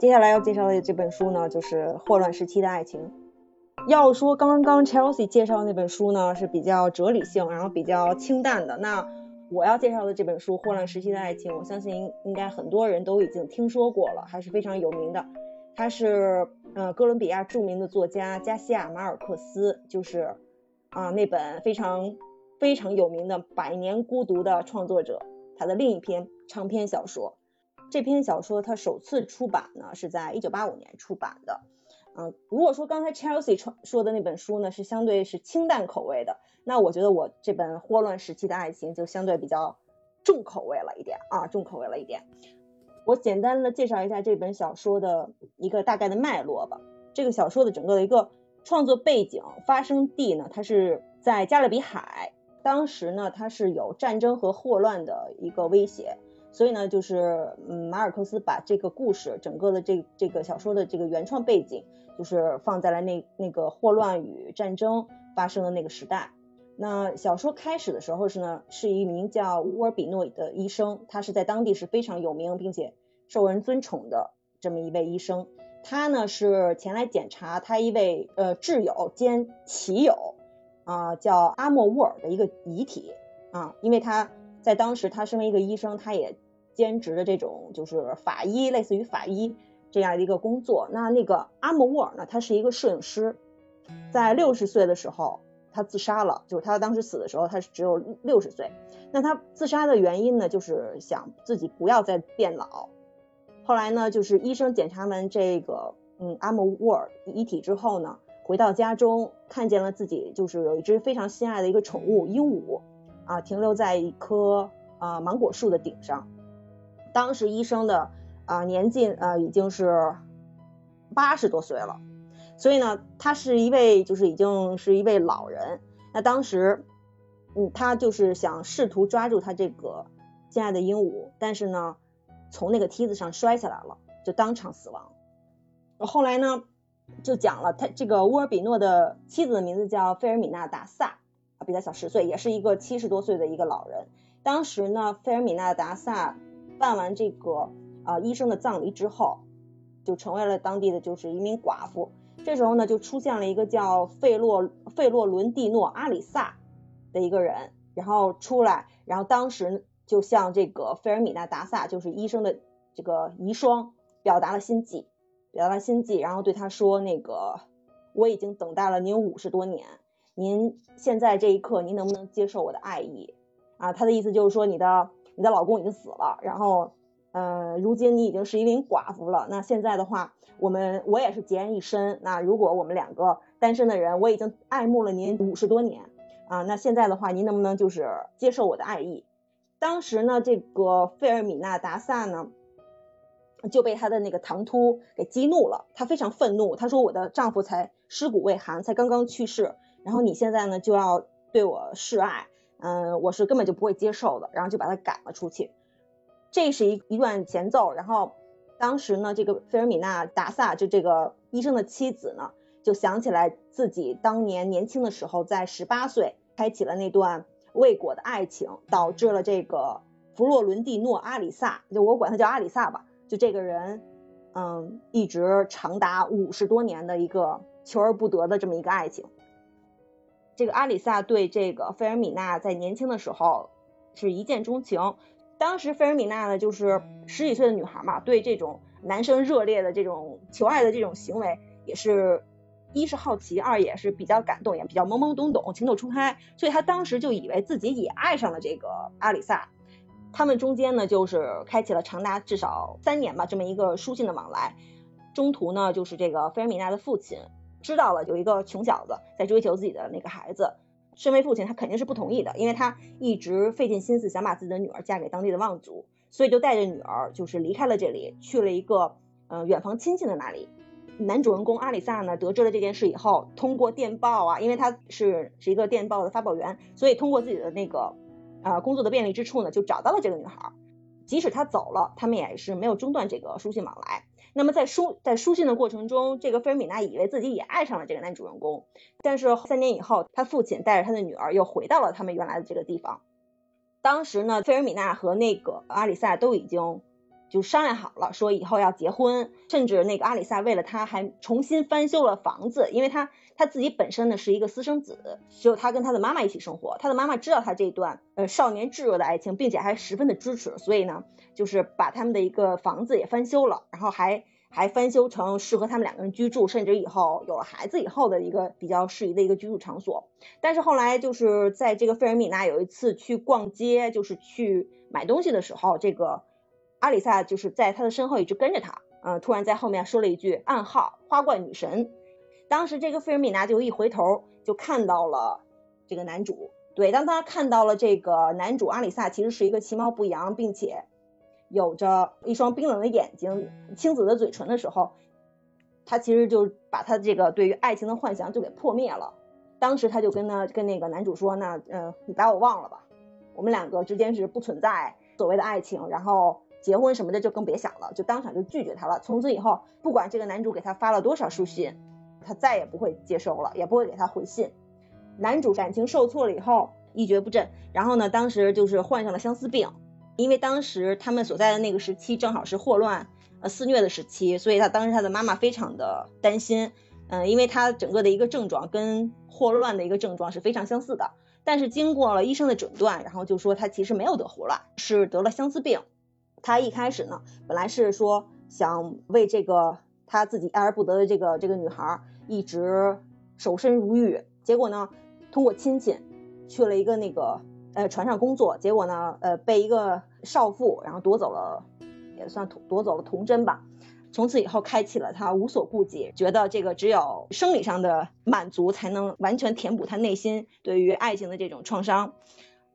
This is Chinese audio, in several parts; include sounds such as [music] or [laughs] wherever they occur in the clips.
接下来要介绍的这本书呢，就是《霍乱时期的爱情》。要说刚刚 Chelsea 介绍的那本书呢，是比较哲理性，然后比较清淡的。那我要介绍的这本书《霍乱时期的爱情》，我相信应该很多人都已经听说过了，还是非常有名的。它是呃哥伦比亚著名的作家加西亚马尔克斯，就是啊那本非常非常有名的《百年孤独》的创作者，他的另一篇长篇小说。这篇小说它首次出版呢是在一九八五年出版的。嗯，如果说刚才 Chelsea 说说的那本书呢是相对是清淡口味的，那我觉得我这本《霍乱时期的爱情》就相对比较重口味了一点啊，重口味了一点。我简单的介绍一下这本小说的一个大概的脉络吧。这个小说的整个的一个创作背景、发生地呢，它是在加勒比海。当时呢，它是有战争和霍乱的一个威胁，所以呢，就是嗯，马尔克斯把这个故事整个的这这个小说的这个原创背景，就是放在了那那个霍乱与战争发生的那个时代。那小说开始的时候是呢，是一名叫乌尔比诺的医生，他是在当地是非常有名并且受人尊崇的这么一位医生。他呢是前来检查他一位呃挚友兼骑友啊叫阿莫乌尔的一个遗体啊，因为他在当时他身为一个医生，他也兼职的这种就是法医，类似于法医这样的一个工作。那那个阿莫沃尔呢，他是一个摄影师，在六十岁的时候。他自杀了，就是他当时死的时候，他是只有六十岁。那他自杀的原因呢，就是想自己不要再变老。后来呢，就是医生检查完这个嗯阿姆沃尔遗体之后呢，回到家中看见了自己就是有一只非常心爱的一个宠物鹦鹉啊，停留在一棵啊芒果树的顶上。当时医生的啊年纪啊已经是八十多岁了。所以呢，他是一位就是已经是一位老人。那当时，嗯，他就是想试图抓住他这个心爱的鹦鹉，但是呢，从那个梯子上摔下来了，就当场死亡。后来呢，就讲了他这个乌尔比诺的妻子的名字叫费尔米娜达萨，比他小十岁，也是一个七十多岁的一个老人。当时呢，费尔米娜达萨办完这个啊医生的葬礼之后，就成为了当地的就是一名寡妇。这时候呢，就出现了一个叫费洛费洛伦蒂诺阿里萨的一个人，然后出来，然后当时就向这个费尔米娜达萨，就是医生的这个遗孀，表达了心迹，表达了心迹，然后对他说，那个我已经等待了您五十多年，您现在这一刻，您能不能接受我的爱意？啊，他的意思就是说，你的你的老公已经死了，然后。嗯，如今你已经是一名寡妇了。那现在的话，我们我也是孑然一身。那如果我们两个单身的人，我已经爱慕了您五十多年啊。那现在的话，您能不能就是接受我的爱意？当时呢，这个费尔米娜达萨呢就被他的那个唐突给激怒了，他非常愤怒。他说：“我的丈夫才尸骨未寒，才刚刚去世，然后你现在呢就要对我示爱，嗯，我是根本就不会接受的。”然后就把他赶了出去。这是一一段前奏，然后当时呢，这个费尔米娜达萨就这个医生的妻子呢，就想起来自己当年年轻的时候，在十八岁开启了那段未果的爱情，导致了这个弗洛伦蒂诺阿里萨，就我管他叫阿里萨吧，就这个人，嗯，一直长达五十多年的一个求而不得的这么一个爱情。这个阿里萨对这个费尔米娜在年轻的时候是一见钟情。当时费尔米娜呢，就是十几岁的女孩嘛，对这种男生热烈的这种求爱的这种行为，也是一是好奇，二也是比较感动，也比较懵懵懂懂，情窦初开，所以她当时就以为自己也爱上了这个阿里萨。他们中间呢，就是开启了长达至少三年吧这么一个书信的往来。中途呢，就是这个费尔米娜的父亲知道了有一个穷小子在追求自己的那个孩子。身为父亲，他肯定是不同意的，因为他一直费尽心思想把自己的女儿嫁给当地的望族，所以就带着女儿就是离开了这里，去了一个呃远房亲戚的那里。男主人公阿里萨呢，得知了这件事以后，通过电报啊，因为他是是一个电报的发报员，所以通过自己的那个啊工作的便利之处呢，就找到了这个女孩。即使他走了，他们也是没有中断这个书信往来。那么在书在书信的过程中，这个菲尔米娜以为自己也爱上了这个男主人公，但是三年以后，他父亲带着他的女儿又回到了他们原来的这个地方。当时呢，菲尔米娜和那个阿里萨都已经就商量好了，说以后要结婚，甚至那个阿里萨为了他还重新翻修了房子，因为他他自己本身呢是一个私生子，只有他跟他的妈妈一起生活，他的妈妈知道他这一段呃少年炙热的爱情，并且还十分的支持，所以呢就是把他们的一个房子也翻修了，然后还还翻修成适合他们两个人居住，甚至以后有了孩子以后的一个比较适宜的一个居住场所。但是后来就是在这个费尔米娜有一次去逛街，就是去买东西的时候，这个。阿里萨就是在他的身后一直跟着他，嗯，突然在后面说了一句暗号“花冠女神”。当时这个费尔米娜就一回头就看到了这个男主，对，当他看到了这个男主阿里萨其实是一个其貌不扬，并且有着一双冰冷的眼睛、青紫的嘴唇的时候，他其实就把他这个对于爱情的幻想就给破灭了。当时他就跟那跟那个男主说：“那嗯，你把我忘了吧，我们两个之间是不存在所谓的爱情。”然后。结婚什么的就更别想了，就当场就拒绝他了。从此以后，不管这个男主给他发了多少书信，他再也不会接收了，也不会给他回信。男主感情受挫了以后一蹶不振，然后呢，当时就是患上了相思病，因为当时他们所在的那个时期正好是霍乱呃肆虐的时期，所以他当时他的妈妈非常的担心，嗯，因为他整个的一个症状跟霍乱的一个症状是非常相似的，但是经过了医生的诊断，然后就说他其实没有得霍乱，是得了相思病。他一开始呢，本来是说想为这个他自己爱而不得的这个这个女孩一直守身如玉，结果呢，通过亲戚去了一个那个呃船上工作，结果呢，呃被一个少妇然后夺走了，也算夺走了童真吧。从此以后，开启了他无所顾忌，觉得这个只有生理上的满足才能完全填补他内心对于爱情的这种创伤，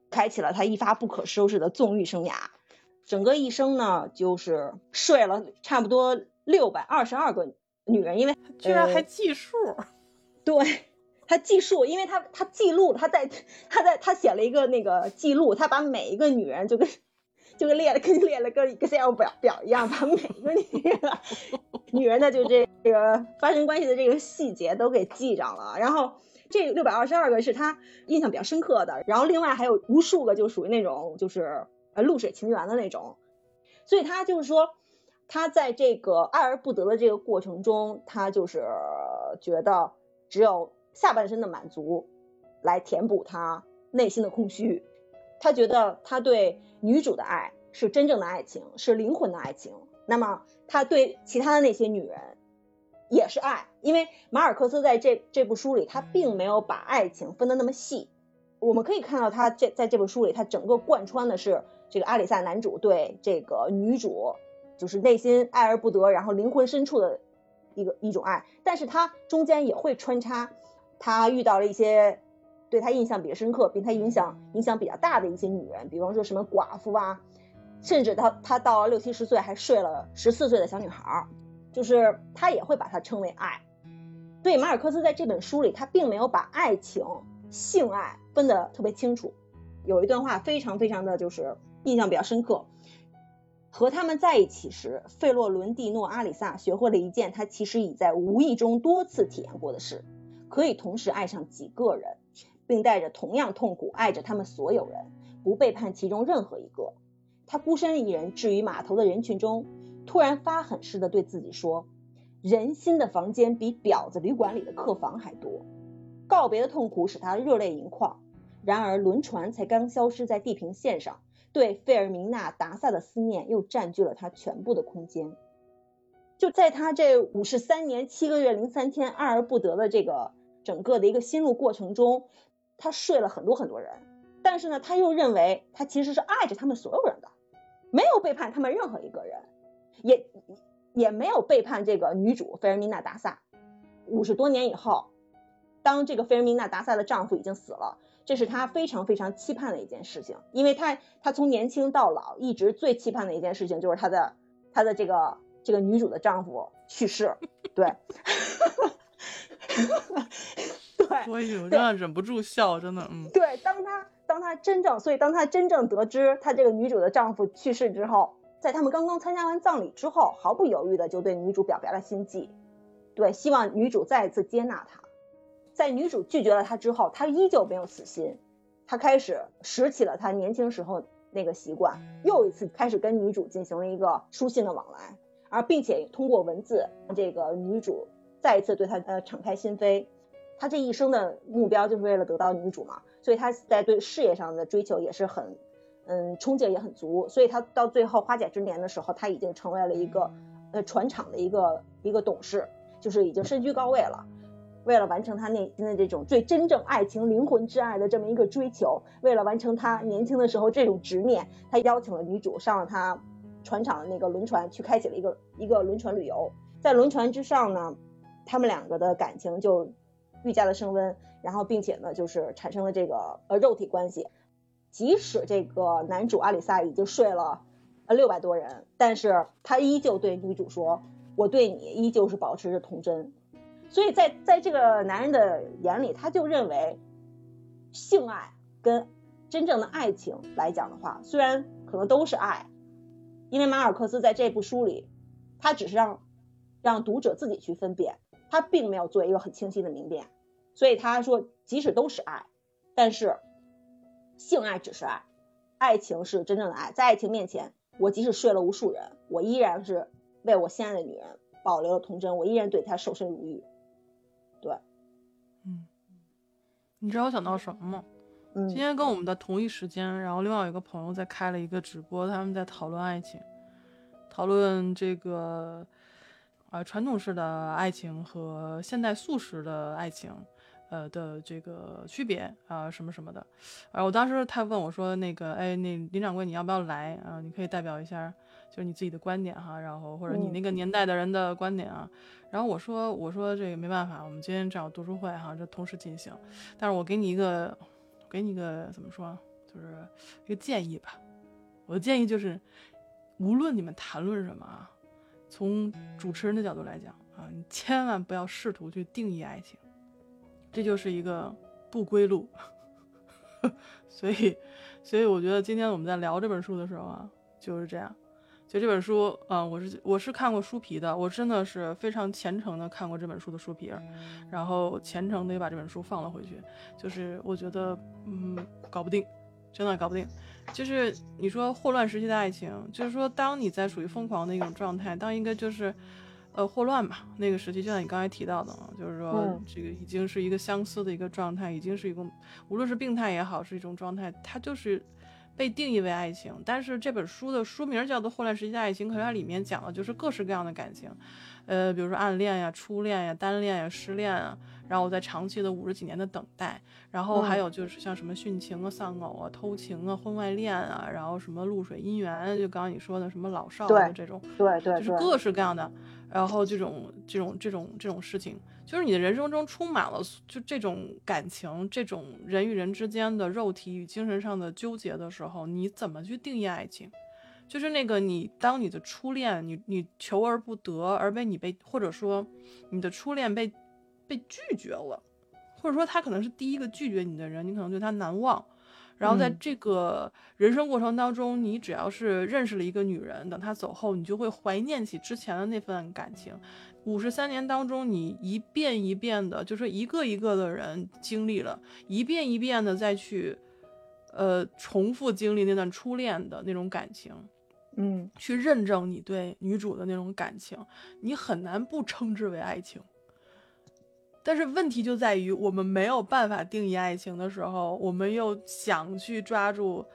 开启了他一发不可收拾的纵欲生涯。整个一生呢，就是睡了差不多六百二十二个女人，因为居然还计数。[laughs] 对，他计数，因为他他记录，他在他在他写了一个那个记录，他把每一个女人就跟就跟列了跟列了个 Excel 表表一样，把每一个女人 [laughs] 女人的就这这个发生关系的这个细节都给记上了。然后这六百二十二个是他印象比较深刻的，然后另外还有无数个就属于那种就是。呃，露水情缘的那种，所以他就是说，他在这个爱而不得的这个过程中，他就是觉得只有下半身的满足来填补他内心的空虚。他觉得他对女主的爱是真正的爱情，是灵魂的爱情。那么他对其他的那些女人也是爱，因为马尔克斯在这这部书里，他并没有把爱情分得那么细。我们可以看到，他这在这本书里，他整个贯穿的是。这个阿里萨男主对这个女主就是内心爱而不得，然后灵魂深处的一个一种爱，但是他中间也会穿插他遇到了一些对他印象比较深刻，并他影响影响比较大的一些女人，比方说什么寡妇啊，甚至他他到了六七十岁还睡了十四岁的小女孩，就是他也会把它称为爱。对马尔克斯在这本书里，他并没有把爱情性爱分得特别清楚，有一段话非常非常的就是。印象比较深刻。和他们在一起时，费洛伦蒂诺·阿里萨学会了一件他其实已在无意中多次体验过的事：可以同时爱上几个人，并带着同样痛苦爱着他们所有人，不背叛其中任何一个。他孤身一人置于码头的人群中，突然发狠似的对自己说：“人心的房间比婊子旅馆里的客房还多。”告别的痛苦使他热泪盈眶。然而，轮船才刚消失在地平线上。对费尔明娜·达萨的思念又占据了他全部的空间。就在他这五十三年七个月零三天爱而不得的这个整个的一个心路过程中，他睡了很多很多人，但是呢，他又认为他其实是爱着他们所有人的，没有背叛他们任何一个人，也也没有背叛这个女主费尔明娜·达萨。五十多年以后，当这个费尔明娜·达萨的丈夫已经死了。这是他非常非常期盼的一件事情，因为他他从年轻到老一直最期盼的一件事情就是他的他的这个这个女主的丈夫去世，对，[laughs] 对，我有这样忍不住笑，真的，嗯，对，当他当他真正，所以当他真正得知他这个女主的丈夫去世之后，在他们刚刚参加完葬礼之后，毫不犹豫的就对女主表白了心迹，对，希望女主再一次接纳他。在女主拒绝了他之后，他依旧没有死心，他开始拾起了他年轻时候那个习惯，又一次开始跟女主进行了一个书信的往来，而并且通过文字，这个女主再一次对他呃敞开心扉。他这一生的目标就是为了得到女主嘛，所以他在对事业上的追求也是很，嗯，冲劲也很足。所以他到最后花甲之年的时候，他已经成为了一个呃船厂的一个一个董事，就是已经身居高位了。为了完成他内心的这种最真正爱情、灵魂之爱的这么一个追求，为了完成他年轻的时候这种执念，他邀请了女主上了他船厂的那个轮船，去开启了一个一个轮船旅游。在轮船之上呢，他们两个的感情就愈加的升温，然后并且呢，就是产生了这个呃肉体关系。即使这个男主阿里萨已经睡了呃六百多人，但是他依旧对女主说：“我对你依旧是保持着童真。”所以在在这个男人的眼里，他就认为性爱跟真正的爱情来讲的话，虽然可能都是爱，因为马尔克斯在这部书里，他只是让让读者自己去分辨，他并没有做一个很清晰的明辨。所以他说，即使都是爱，但是性爱只是爱，爱情是真正的爱。在爱情面前，我即使睡了无数人，我依然是为我心爱的女人保留了童真，我依然对她守身如玉。对，嗯，你知道我想到什么吗？嗯，今天跟我们的同一时间，然后另外有一个朋友在开了一个直播，他们在讨论爱情，讨论这个啊传统式的爱情和现代素食的爱情，呃的这个区别啊什么什么的。啊，我当时他问我说，那个哎，那林掌柜你要不要来啊？你可以代表一下。就是你自己的观点哈，然后或者你那个年代的人的观点啊，然后我说我说这个没办法，我们今天正好读书会哈，这同时进行，但是我给你一个，给你一个怎么说，就是一个建议吧。我的建议就是，无论你们谈论什么啊，从主持人的角度来讲啊，你千万不要试图去定义爱情，这就是一个不归路。[laughs] 所以，所以我觉得今天我们在聊这本书的时候啊，就是这样。就这本书，嗯，我是我是看过书皮的，我真的是非常虔诚的看过这本书的书皮，然后虔诚的也把这本书放了回去。就是我觉得，嗯，搞不定，真的搞不定。就是你说霍乱时期的爱情，就是说当你在属于疯狂的一种状态，当一个就是，呃，霍乱嘛，那个时期，就像你刚才提到的，就是说这个已经是一个相思的一个状态，已经是一个无论是病态也好，是一种状态，它就是。被定义为爱情，但是这本书的书名叫做《霍乱时期的爱情》，可是它里面讲的就是各式各样的感情，呃，比如说暗恋呀、初恋呀、单恋呀、失恋啊，然后在长期的五十几年的等待，然后还有就是像什么殉情啊、丧偶啊、偷情啊、婚外恋啊，然后什么露水姻缘，就刚刚你说的什么老少的这种，对对，就是各式各样的，然后这种这种这种这种事情。就是你的人生中充满了就这种感情，这种人与人之间的肉体与精神上的纠结的时候，你怎么去定义爱情？就是那个你当你的初恋，你你求而不得，而被你被或者说你的初恋被被拒绝了，或者说他可能是第一个拒绝你的人，你可能对他难忘。然后在这个人生过程当中，你只要是认识了一个女人，等她走后，你就会怀念起之前的那份感情。五十三年当中，你一遍一遍的，就是一个一个的人经历了，一遍一遍的再去，呃，重复经历那段初恋的那种感情，嗯，去认证你对女主的那种感情，你很难不称之为爱情。但是问题就在于，我们没有办法定义爱情的时候，我们又想去抓住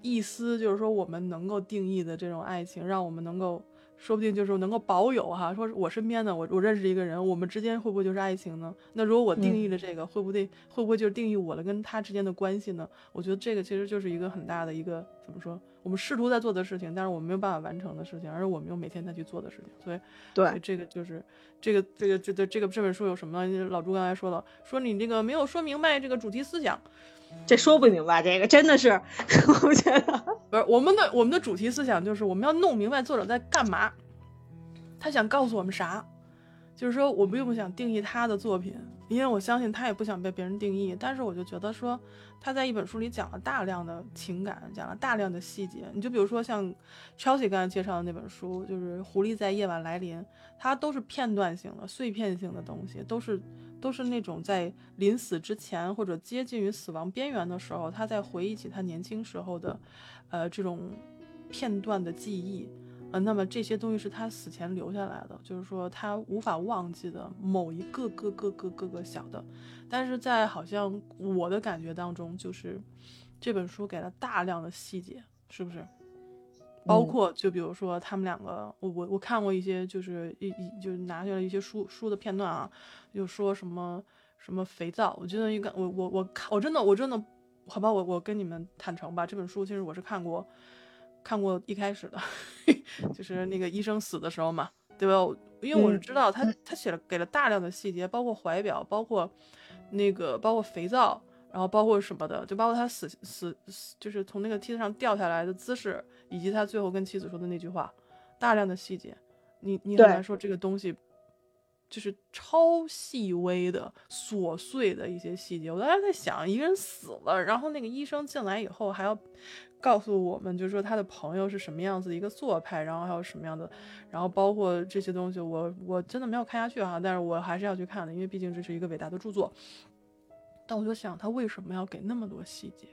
一丝，就是说我们能够定义的这种爱情，让我们能够。说不定就是能够保有哈，说我身边的我我认识一个人，我们之间会不会就是爱情呢？那如果我定义了这个，会不会会不会就是定义我了跟他之间的关系呢？我觉得这个其实就是一个很大的一个怎么说，我们试图在做的事情，但是我们没有办法完成的事情，而是我们又每天在去做的事情。所以对这个就是这个这个这个这个这本书有什么？老朱刚才说了，说你这个没有说明白这个主题思想。这说不明白，这个真的是，[laughs] 我觉得不是我们的我们的主题思想就是我们要弄明白作者在干嘛，他想告诉我们啥，就是说我并不想定义他的作品，因为我相信他也不想被别人定义。但是我就觉得说他在一本书里讲了大量的情感，讲了大量的细节。你就比如说像 Chelsea 刚才介绍的那本书，就是《狐狸在夜晚来临》，它都是片段性的、碎片性的东西，都是都是那种在临死之前或者接近于死亡边缘的时候，他在回忆起他年轻时候的，呃，这种片段的记忆。呃，那么这些东西是他死前留下来的，就是说他无法忘记的某一个个个个个个小的，但是在好像我的感觉当中，就是这本书给了大量的细节，是不是？包括就比如说他们两个，我我我看过一些，就是一一就拿下了一些书书的片段啊，就说什么什么肥皂，我觉得应该我我我看我真的我真的好吧，我我跟你们坦诚吧，这本书其实我是看过。看过一开始的，[laughs] 就是那个医生死的时候嘛，对吧？因为我是知道他他写了给了大量的细节，包括怀表，包括那个包括肥皂，然后包括什么的，就包括他死死死就是从那个梯子上掉下来的姿势，以及他最后跟妻子说的那句话，大量的细节，你你很难说这个东西就是超细微的琐碎的一些细节。我当时在想，一个人死了，然后那个医生进来以后还要。告诉我们，就是说他的朋友是什么样子一个做派，然后还有什么样的，然后包括这些东西，我我真的没有看下去哈，但是我还是要去看的，因为毕竟这是一个伟大的著作。但我就想，他为什么要给那么多细节？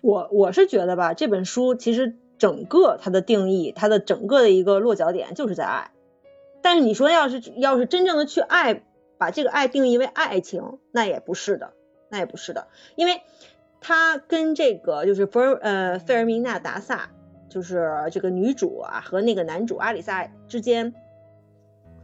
我我是觉得吧，这本书其实整个它的定义，它的整个的一个落脚点就是在爱。但是你说要是要是真正的去爱，把这个爱定义为爱情，那也不是的，那也不是的，因为。他跟这个就是弗呃费尔明娜达萨，就是这个女主啊和那个男主阿里萨之间，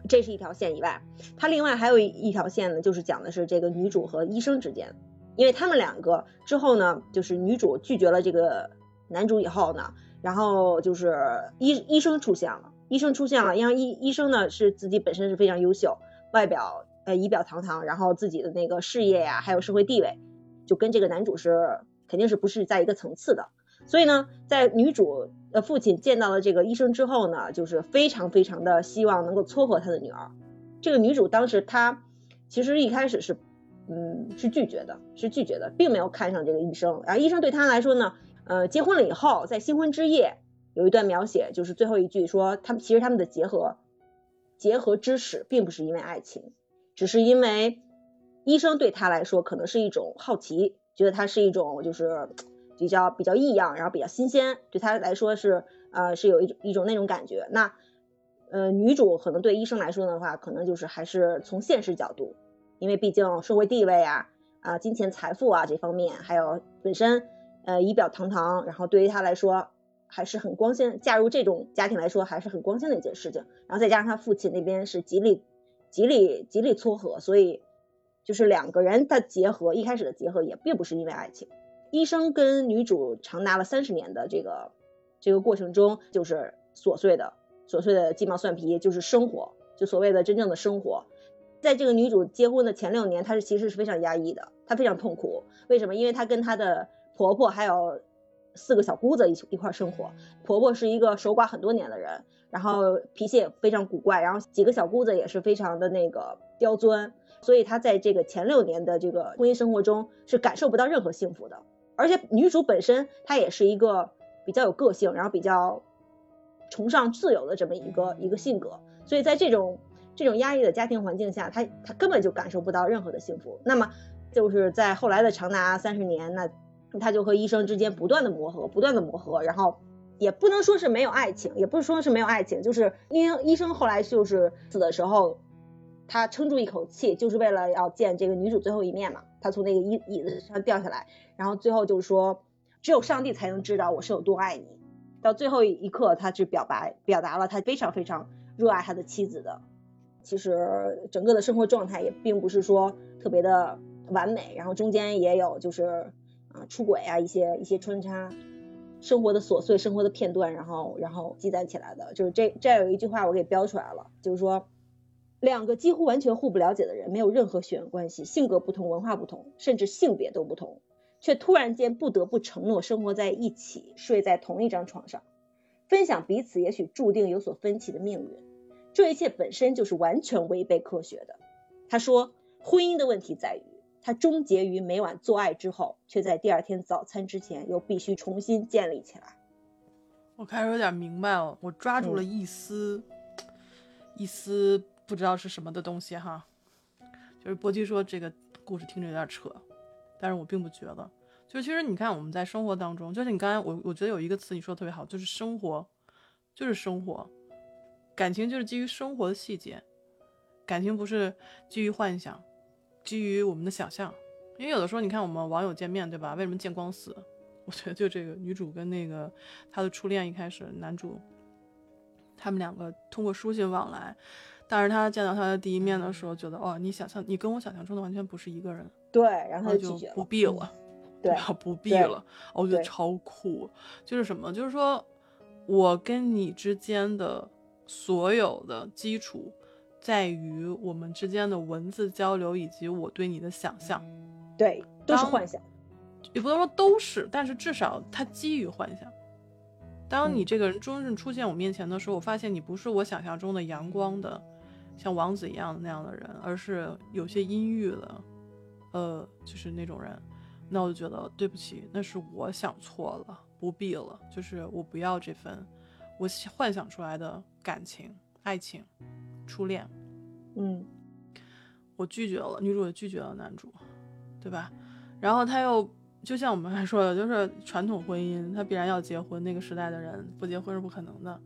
这是一条线以外，他另外还有一条线呢，就是讲的是这个女主和医生之间，因为他们两个之后呢，就是女主拒绝了这个男主以后呢，然后就是医医生出现了，医生出现了，因为医医生呢是自己本身是非常优秀，外表呃仪表堂堂，然后自己的那个事业呀还有社会地位。就跟这个男主是肯定是不是在一个层次的，所以呢，在女主的父亲见到了这个医生之后呢，就是非常非常的希望能够撮合他的女儿。这个女主当时她其实一开始是嗯是拒绝的，是拒绝的，并没有看上这个医生。然后医生对他来说呢，呃，结婚了以后，在新婚之夜有一段描写，就是最后一句说，他们其实他们的结合结合之始并不是因为爱情，只是因为。医生对他来说可能是一种好奇，觉得他是一种就是比较比较异样，然后比较新鲜，对他来说是呃是有一种一种那种感觉。那呃女主可能对医生来说的话，可能就是还是从现实角度，因为毕竟社会地位啊啊金钱财富啊这方面，还有本身呃仪表堂堂，然后对于他来说还是很光鲜，嫁入这种家庭来说还是很光鲜的一件事情。然后再加上他父亲那边是极力极力极力撮合，所以。就是两个人的结合，一开始的结合也并不是因为爱情。医生跟女主长达了三十年的这个这个过程中，就是琐碎的琐碎的鸡毛蒜皮，就是生活，就所谓的真正的生活。在这个女主结婚的前六年，她是其实是非常压抑的，她非常痛苦。为什么？因为她跟她的婆婆还有四个小姑子一起一块生活。婆婆是一个守寡很多年的人，然后脾气也非常古怪，然后几个小姑子也是非常的那个刁钻。所以她在这个前六年的这个婚姻生活中是感受不到任何幸福的，而且女主本身她也是一个比较有个性，然后比较崇尚自由的这么一个一个性格，所以在这种这种压抑的家庭环境下，他他根本就感受不到任何的幸福。那么就是在后来的长达三十年，那他就和医生之间不断的磨合，不断的磨合，然后也不能说是没有爱情，也不是说是没有爱情，就是因为医生后来就是死的时候。他撑住一口气，就是为了要见这个女主最后一面嘛。他从那个椅椅子上掉下来，然后最后就是说，只有上帝才能知道我是有多爱你。到最后一刻，他去表白，表达了他非常非常热爱他的妻子的。其实整个的生活状态也并不是说特别的完美，然后中间也有就是啊出轨啊一些一些穿插生活的琐碎生活的片段，然后然后积攒起来的。就是这这有一句话我给标出来了，就是说。两个几乎完全互不了解的人，没有任何血缘关系，性格不同，文化不同，甚至性别都不同，却突然间不得不承诺生活在一起，睡在同一张床上，分享彼此也许注定有所分歧的命运。这一切本身就是完全违背科学的。他说，婚姻的问题在于，它终结于每晚做爱之后，却在第二天早餐之前又必须重新建立起来。我开始有点明白了，我抓住了一丝，一丝不知道是什么的东西哈。就是波基说这个故事听着有点扯，但是我并不觉得。就是其实你看我们在生活当中，就是你刚才我我觉得有一个词你说的特别好，就是生活，就是生活，感情就是基于生活的细节，感情不是基于幻想，基于我们的想象。因为有的时候你看我们网友见面对吧？为什么见光死？[laughs] 我觉得就这个女主跟那个她的初恋一开始男主，他们两个通过书信往来。但是他见到他的第一面的时候，觉得哦，你想象你跟我想象中的完全不是一个人，对，然后他就不必了，对，不必了，我觉得超酷，就是什么，就是说我跟你之间的所有的基础，在于我们之间的文字交流以及我对你的想象，对，都是幻想，也不能说都是，但是至少它基于幻想。当你这个人真正出现我面前的时候，我发现你不是我想象中的阳光的。像王子一样的那样的人，而是有些阴郁的，呃，就是那种人，那我就觉得对不起，那是我想错了，不必了，就是我不要这份我幻想出来的感情、爱情、初恋，嗯，我拒绝了，女主也拒绝了男主，对吧？然后他又就像我们还说的，就是传统婚姻，他必然要结婚，那个时代的人不结婚是不可能的。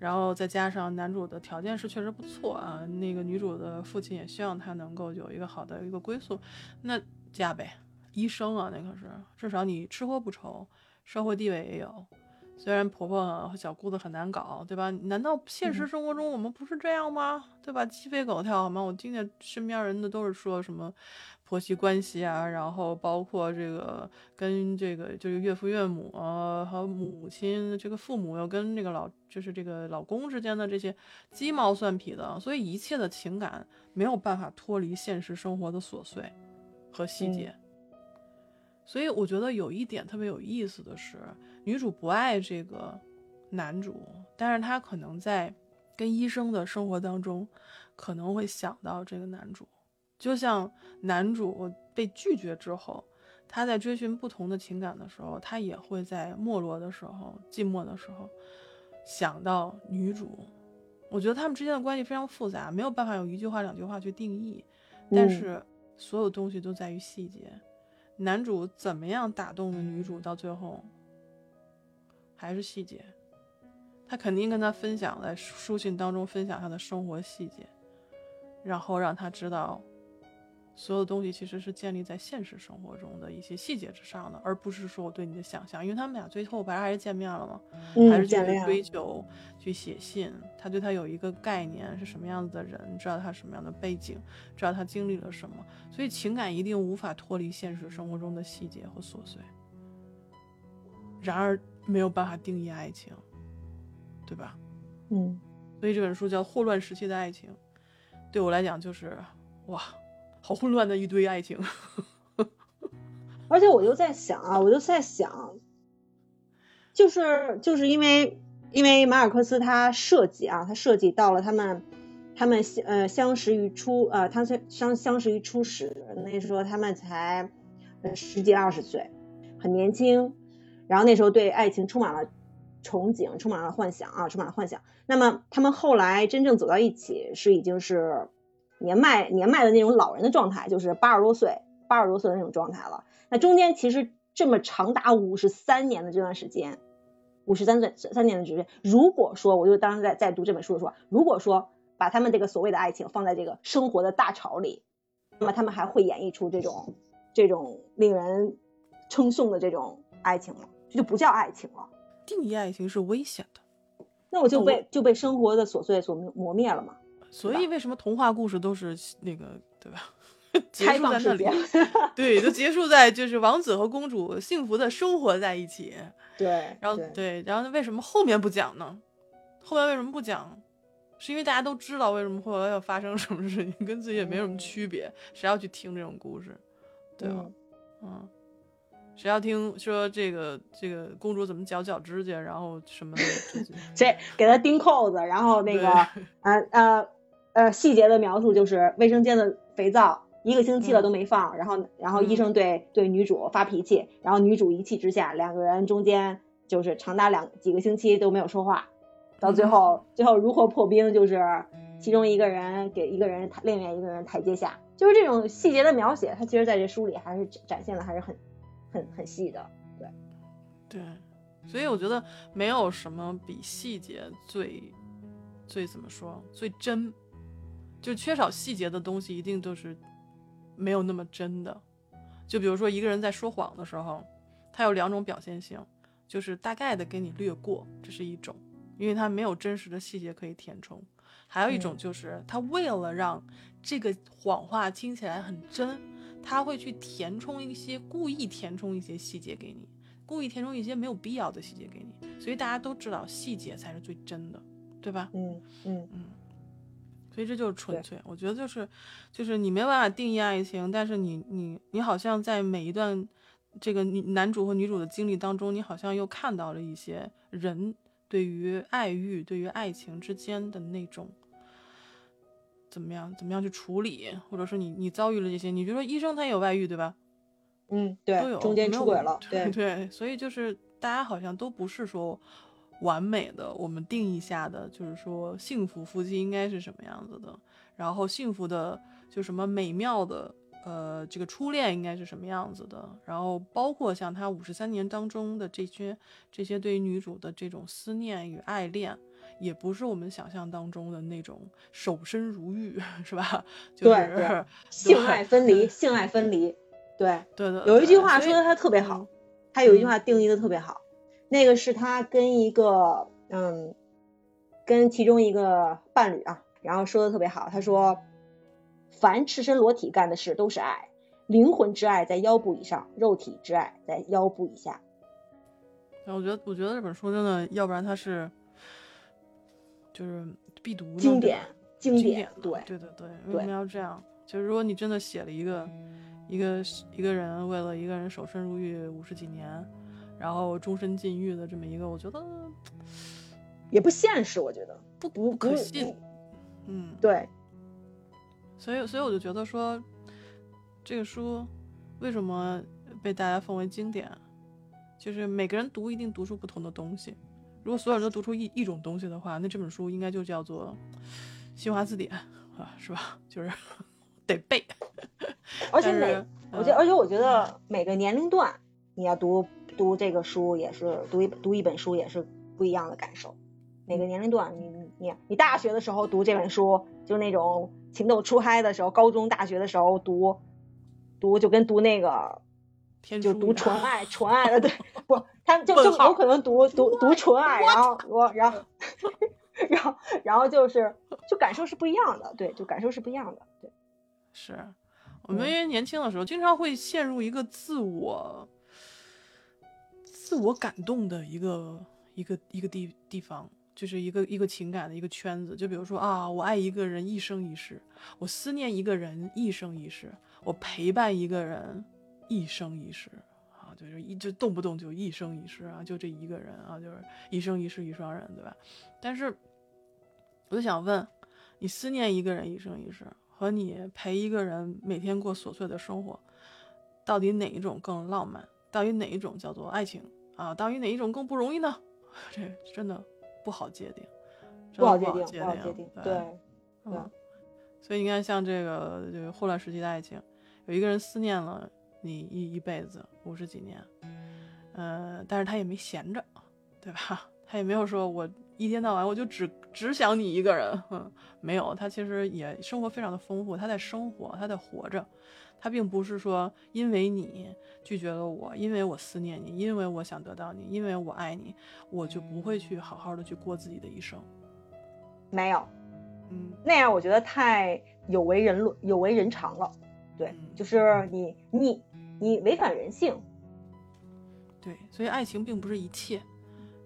然后再加上男主的条件是确实不错啊，那个女主的父亲也希望他能够有一个好的一个归宿，那嫁呗，医生啊，那可是至少你吃喝不愁，社会地位也有。虽然婆婆和小姑子很难搞，对吧？难道现实生活中我们不是这样吗？对吧？鸡飞狗跳好吗？我听见身边人的都是说什么。婆媳关系啊，然后包括这个跟这个就是岳父岳母啊和母亲这个父母又跟这个老就是这个老公之间的这些鸡毛蒜皮的，所以一切的情感没有办法脱离现实生活的琐碎和细节。所以我觉得有一点特别有意思的是，女主不爱这个男主，但是她可能在跟医生的生活当中可能会想到这个男主。就像男主被拒绝之后，他在追寻不同的情感的时候，他也会在没落的时候、寂寞的时候想到女主。我觉得他们之间的关系非常复杂，没有办法用一句话、两句话去定义。但是所有东西都在于细节。男主怎么样打动了女主，到最后还是细节。他肯定跟他分享，在书信当中分享他的生活细节，然后让他知道。所有东西其实是建立在现实生活中的一些细节之上的，而不是说我对你的想象。因为他们俩最后不是还是见面了吗？还是去追求、去写信。他对他有一个概念，是什么样子的人，知道他什么样的背景，知道他经历了什么。所以情感一定无法脱离现实生活中的细节和琐碎。然而没有办法定义爱情，对吧？嗯。所以这本书叫《霍乱时期的爱情》，对我来讲就是哇。好混乱的一堆爱情，[laughs] 而且我就在想啊，我就在想，就是就是因为因为马尔克斯他设计啊，他设计到了他们他们相呃相识于初呃他相相相识于初始，那时候他们才十几二十岁，很年轻，然后那时候对爱情充满了憧憬，充满了幻想啊，充满了幻想。那么他们后来真正走到一起，是已经是。年迈年迈的那种老人的状态，就是八十多岁八十多岁的那种状态了。那中间其实这么长达五十三年的这段时间，五十三岁三年的时间，如果说我就当时在在读这本书的时候，如果说把他们这个所谓的爱情放在这个生活的大潮里，那么他们还会演绎出这种这种令人称颂的这种爱情吗？这就不叫爱情了。定义爱情是危险的，那我就被就被生活的琐碎所磨灭了嘛。所以为什么童话故事都是那个对吧？[laughs] 结束在那里，对，都结束在就是王子和公主幸福的生活在一起。[laughs] 对，然后对，然后为什么后面不讲呢？后面为什么不讲？是因为大家都知道为什么后来要发生什么事情，跟自己也没什么区别，谁要去听这种故事？对吧？嗯，谁要听说这个这个公主怎么绞脚指甲，然后什么的，这 [laughs] 给她钉扣子，然后那个呃呃呃细节的描述就是卫生间的肥皂一个星期了都没放，然后然后医生对对女主发脾气，然后女主一气之下，两个人中间就是长达两几个星期都没有说话，到最后最后如何破冰，就是其中一个人给一个人另外一个人台阶下，就是这种细节的描写，它其实在这书里还是展现的还是很。很很细的，对，对，所以我觉得没有什么比细节最最怎么说最真，就缺少细节的东西一定都是没有那么真的。就比如说一个人在说谎的时候，他有两种表现性，就是大概的给你略过，这是一种，因为他没有真实的细节可以填充；还有一种就是他为了让这个谎话听起来很真。他会去填充一些，故意填充一些细节给你，故意填充一些没有必要的细节给你，所以大家都知道细节才是最真的，对吧？嗯嗯嗯，所以这就是纯粹。我觉得就是，就是你没办法定义爱情，但是你你你好像在每一段这个女男主和女主的经历当中，你好像又看到了一些人对于爱欲、对于爱情之间的那种。怎么样？怎么样去处理？或者说你你遭遇了这些？你比如说医生他也有外遇，对吧？嗯，对，都有中间出轨了，对 [laughs] 对。所以就是大家好像都不是说完美的，我们定义下的就是说幸福夫妻应该是什么样子的，然后幸福的就什么美妙的呃这个初恋应该是什么样子的，然后包括像他五十三年当中的这些这些对于女主的这种思念与爱恋。也不是我们想象当中的那种守身如玉，[laughs] 是吧？对，性爱分离，性爱分离，对对对。有一句话说的他特别好，他有一句话定义的特别好，那个是他跟一个嗯，跟其中一个伴侣啊，然后说的特别好，他说，凡赤身裸体干的事都是爱，灵魂之爱在腰部以上，肉体之爱在腰部以下。我觉得，我觉得这本书真的，要不然它是。就是必读经典，经典，对，对对对，为什么要这样？就是如果你真的写了一个一个一个人为了一个人守身如玉五十几年，然后终身禁欲的这么一个，我觉得也不现实，我觉得不不可信。嗯，对。所以，所以我就觉得说，这个书为什么被大家奉为经典？就是每个人读一定读出不同的东西。如果所有人都读出一一种东西的话，那这本书应该就叫做《新华字典》啊，是吧？[laughs] 就是 [laughs] 得背。[laughs] 而且每，我觉得，而且我觉得每个年龄段你要读读这个书，也是读一读一本书也是不一样的感受。每个年龄段，你你你大学的时候读这本书，就那种情窦初开的时候；高中、大学的时候读读，就跟读那个。就读纯爱，纯爱的对，[laughs] 不，他就就有可能读读读纯爱，然后我，然后，然后，然后就是，就感受是不一样的，对，就感受是不一样的，对。是我们因为年轻的时候，经常会陷入一个自我、自我感动的一个一个一个地地方，就是一个一个情感的一个圈子。就比如说啊，我爱一个人一生一世，我思念一个人一生一世，我陪伴一个人。一生一世啊，就是一就动不动就一生一世啊，就这一个人啊，就是一生一世一双人，对吧？但是我就想问，你思念一个人一生一世，和你陪一个人每天过琐碎的生活，到底哪一种更浪漫？到底哪一种叫做爱情啊？到底哪一种更不容易呢？[laughs] 这真的不好界定，不好界定，不好界定，对，嗯。所以你看，像这个就是霍乱时期的爱情，有一个人思念了。你一一辈子五十几年，呃，但是他也没闲着，对吧？[laughs] 他也没有说我一天到晚我就只只想你一个人，嗯，没有，他其实也生活非常的丰富，他在生活，他在活着，他并不是说因为你拒绝了我，因为我思念你，因为我想得到你，因为我爱你，我就不会去好好的去过自己的一生，没有，嗯，那样我觉得太有违人伦，有违人常了。对，就是你你你违反人性。对，所以爱情并不是一切，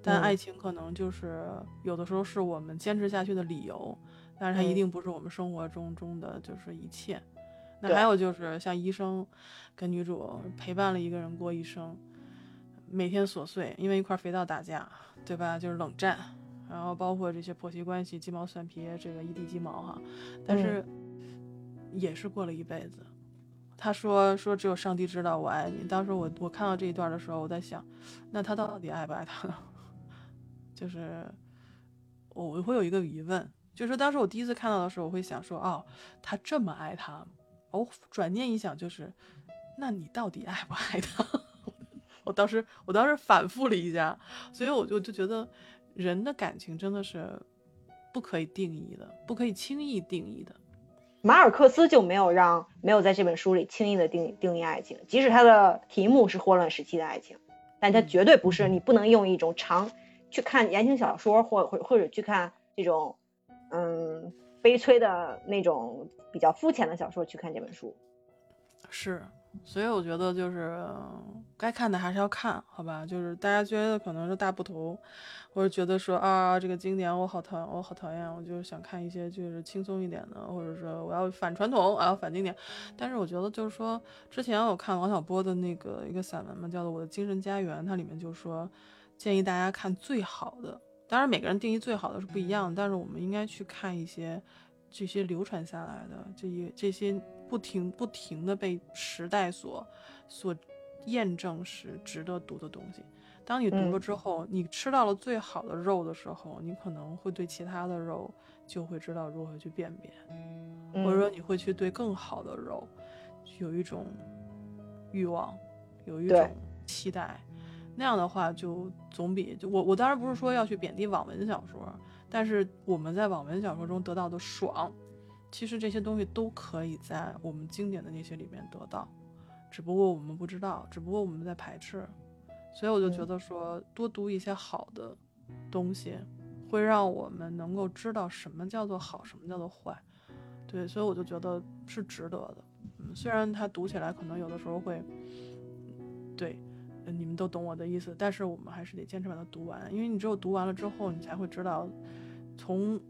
但爱情可能就是有的时候是我们坚持下去的理由，但是它一定不是我们生活中中的就是一切。那还有就是像医生跟女主陪伴了一个人过一生，每天琐碎，因为一块肥皂打架，对吧？就是冷战，然后包括这些婆媳关系、鸡毛蒜皮，这个一地鸡毛哈。但是也是过了一辈子。他说说只有上帝知道我爱你。当时我我看到这一段的时候，我在想，那他到底爱不爱他呢？[laughs] 就是我我会有一个疑问，就是说当时我第一次看到的时候，我会想说，哦，他这么爱他。我转念一想，就是那你到底爱不爱他？[laughs] 我当时我当时反复了一下，所以我就就觉得人的感情真的是不可以定义的，不可以轻易定义的。马尔克斯就没有让没有在这本书里轻易的定定义爱情，即使他的题目是霍乱时期的爱情，但他绝对不是你不能用一种长去看言情小说或或或者去看这种嗯悲催的那种比较肤浅的小说去看这本书，是。所以我觉得就是该看的还是要看好吧，就是大家觉得可能是大不同，或者觉得说啊这个经典我好讨我好讨厌，我就是想看一些就是轻松一点的，或者说我要反传统，我要反经典。但是我觉得就是说，之前我看王小波的那个一个散文嘛，叫做《我的精神家园》，它里面就说建议大家看最好的。当然每个人定义最好的是不一样，但是我们应该去看一些这些流传下来的这些这些。不停不停的被时代所所验证是值得读的东西。当你读了之后，你吃到了最好的肉的时候，你可能会对其他的肉就会知道如何去辨别，或者说你会去对更好的肉有一种欲望，有一种期待。那样的话，就总比就我我当然不是说要去贬低网文小说，但是我们在网文小说中得到的爽。其实这些东西都可以在我们经典的那些里面得到，只不过我们不知道，只不过我们在排斥，所以我就觉得说多读一些好的东西，会让我们能够知道什么叫做好，什么叫做坏。对，所以我就觉得是值得的。嗯，虽然它读起来可能有的时候会，对，你们都懂我的意思，但是我们还是得坚持把它读完，因为你只有读完了之后，你才会知道从。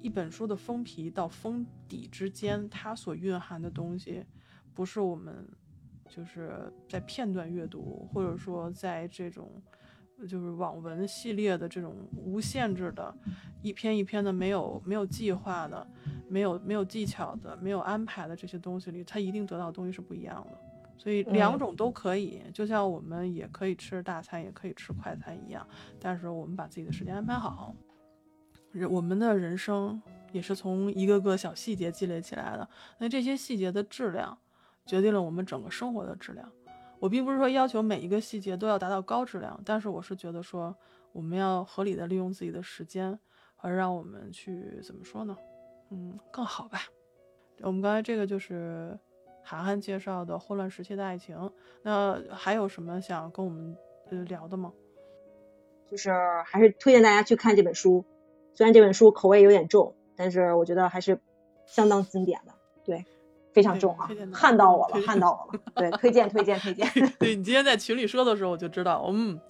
一本书的封皮到封底之间，它所蕴含的东西，不是我们就是在片段阅读，或者说在这种就是网文系列的这种无限制的一篇一篇的没有没有计划的、没有没有技巧的、没有安排的这些东西里，它一定得到的东西是不一样的。所以两种都可以，就像我们也可以吃大餐，也可以吃快餐一样，但是我们把自己的时间安排好。人我们的人生也是从一个个小细节积累起来的，那这些细节的质量决定了我们整个生活的质量。我并不是说要求每一个细节都要达到高质量，但是我是觉得说我们要合理的利用自己的时间，而让我们去怎么说呢？嗯，更好吧。我们刚才这个就是涵涵介绍的《混乱时期的爱情》，那还有什么想跟我们呃聊的吗？就是还是推荐大家去看这本书。虽然这本书口味有点重，但是我觉得还是相当经典的，对，非常重啊，撼到我了，撼到我了，[laughs] 对，推荐推荐推荐。[laughs] 对你今天在群里说的时候，我就知道，嗯，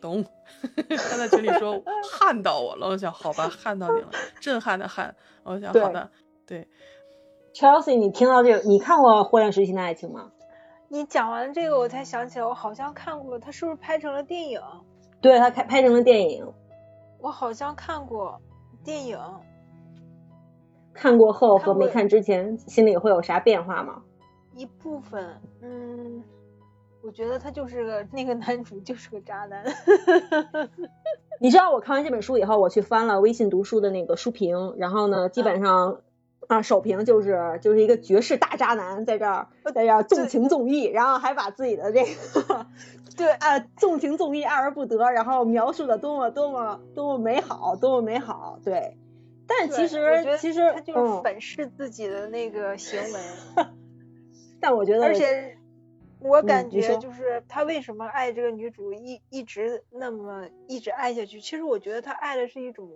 懂。[laughs] 他在群里说撼到我了，我想好吧，撼到你了，震撼的撼，我想好的，对。Chelsea，你听到这个，你看过《霍乱时期的爱情》吗？你讲完这个，我才想起来，我好像看过，他是不是拍成了电影？对他拍拍成了电影。我好像看过电影，看过后和没看之前心里会有啥变化吗？一部分，嗯，我觉得他就是个那个男主就是个渣男。[laughs] 你知道我看完这本书以后，我去翻了微信读书的那个书评，然后呢，基本上啊首评就是就是一个绝世大渣男在这儿在这儿纵情纵意，然后还把自己的这个。[laughs] 对啊，纵情纵意爱而不得，然后描述的多么多么多么美好，多么美好。对，但其实其实他就是粉饰自己的那个行为。[laughs] 但我觉得，而且我感觉就是他为什么爱这个女主一一直那么一直爱下去？其实我觉得他爱的是一种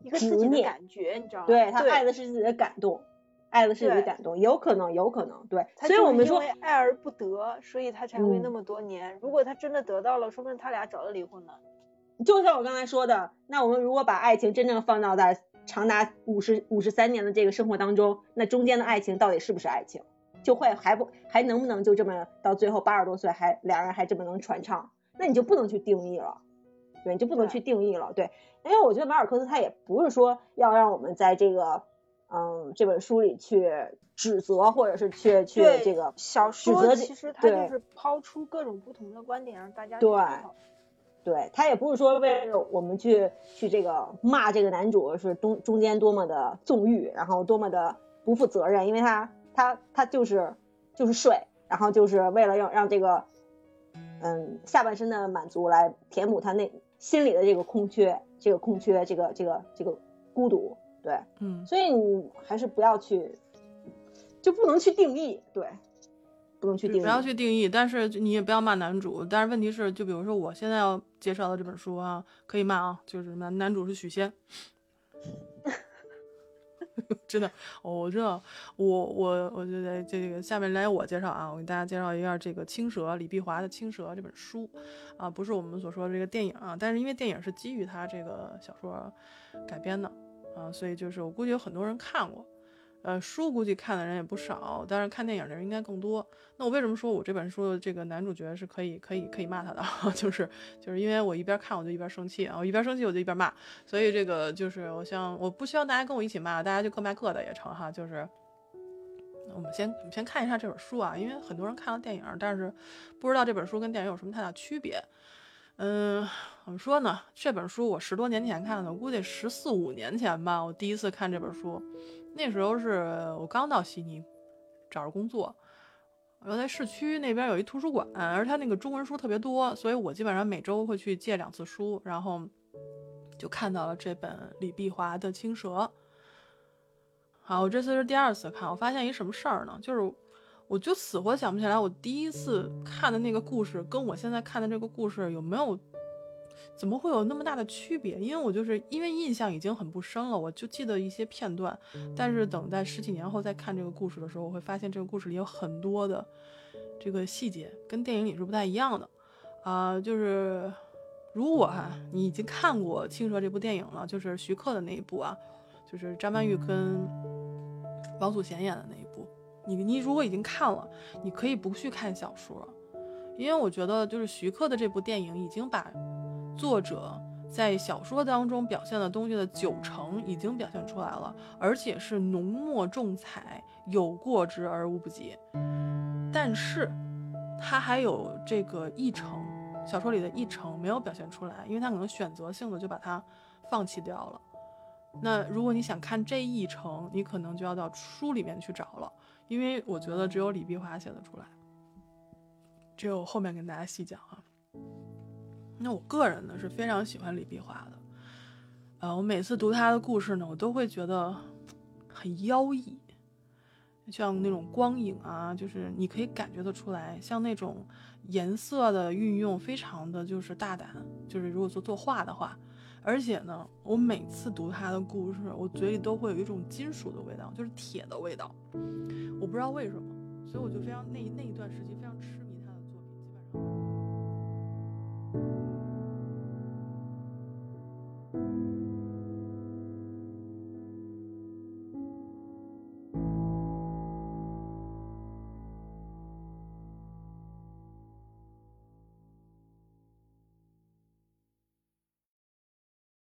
一个自己的感觉，你知道吗？对他爱的是自己的感动。爱的是自己的感动，有可能，有可能，对。所以我们说，爱而不得，所以他才会那么多年。如果他真的得到了，说不定他俩早就离婚了。就像我刚才说的，那我们如果把爱情真正放到在长达五十五十三年的这个生活当中，那中间的爱情到底是不是爱情？就会还不还能不能就这么到最后八十多岁还两人还这么能传唱？那你就不能去定义了，对，你就不能去定义了，对，因为我觉得马尔克斯他也不是说要让我们在这个嗯这本书里去指责或者是去去这个小说，其实他就是抛出各种不同的观点让大家对。对他也不是说为了我们去去这个骂这个男主是中中间多么的纵欲，然后多么的不负责任，因为他他他就是就是睡，然后就是为了让让这个嗯下半身的满足来填补他内心里的这个空缺，这个空缺，这个这个这个孤独，对，嗯，所以你还是不要去，就不能去定义，对。不能去定义，不要去定义，但是你也不要骂男主。但是问题是，就比如说我现在要介绍的这本书啊，可以骂啊，就是什么男主是许仙，[laughs] 真的，我知道，我我我就在这个下面来我介绍啊，我给大家介绍一下这个《青蛇》李碧华的《青蛇》这本书啊，不是我们所说的这个电影啊，但是因为电影是基于他这个小说改编的啊，所以就是我估计有很多人看过。呃，书估计看的人也不少，但是看电影的人应该更多。那我为什么说我这本书的这个男主角是可以、可以、可以骂他的？[laughs] 就是就是因为我一边看我就一边生气啊，我一边生气我就一边骂，所以这个就是我想我不希望大家跟我一起骂，大家就各骂各的也成哈。就是我们先我们先看一下这本书啊，因为很多人看了电影，但是不知道这本书跟电影有什么太大区别。嗯，怎么说呢？这本书我十多年前看的，我估计十四五年前吧，我第一次看这本书。那时候是我刚到悉尼找着工作，我在市区那边有一图书馆，而他那个中文书特别多，所以我基本上每周会去借两次书，然后就看到了这本李碧华的《青蛇》。好，我这次是第二次看，我发现一什么事儿呢？就是我就死活想不起来，我第一次看的那个故事跟我现在看的这个故事有没有。怎么会有那么大的区别？因为我就是因为印象已经很不深了，我就记得一些片段。但是等在十几年后再看这个故事的时候，我会发现这个故事里有很多的这个细节跟电影里是不太一样的。啊，就是如果哈你已经看过《青蛇》这部电影了，就是徐克的那一部啊，就是张曼玉跟王祖贤演的那一部，你你如果已经看了，你可以不去看小说，因为我觉得就是徐克的这部电影已经把。作者在小说当中表现的东西的九成已经表现出来了，而且是浓墨重彩，有过之而无不及。但是，他还有这个一成，小说里的一成没有表现出来，因为他可能选择性的就把它放弃掉了。那如果你想看这一成，你可能就要到书里面去找了，因为我觉得只有李碧华写得出来，只有后面跟大家细讲啊。那我个人呢是非常喜欢李碧华的，呃，我每次读他的故事呢，我都会觉得很妖异，像那种光影啊，就是你可以感觉得出来，像那种颜色的运用非常的就是大胆，就是如果做作画的话，而且呢，我每次读他的故事，我嘴里都会有一种金属的味道，就是铁的味道，我不知道为什么，所以我就非常那那一段时期非常痴。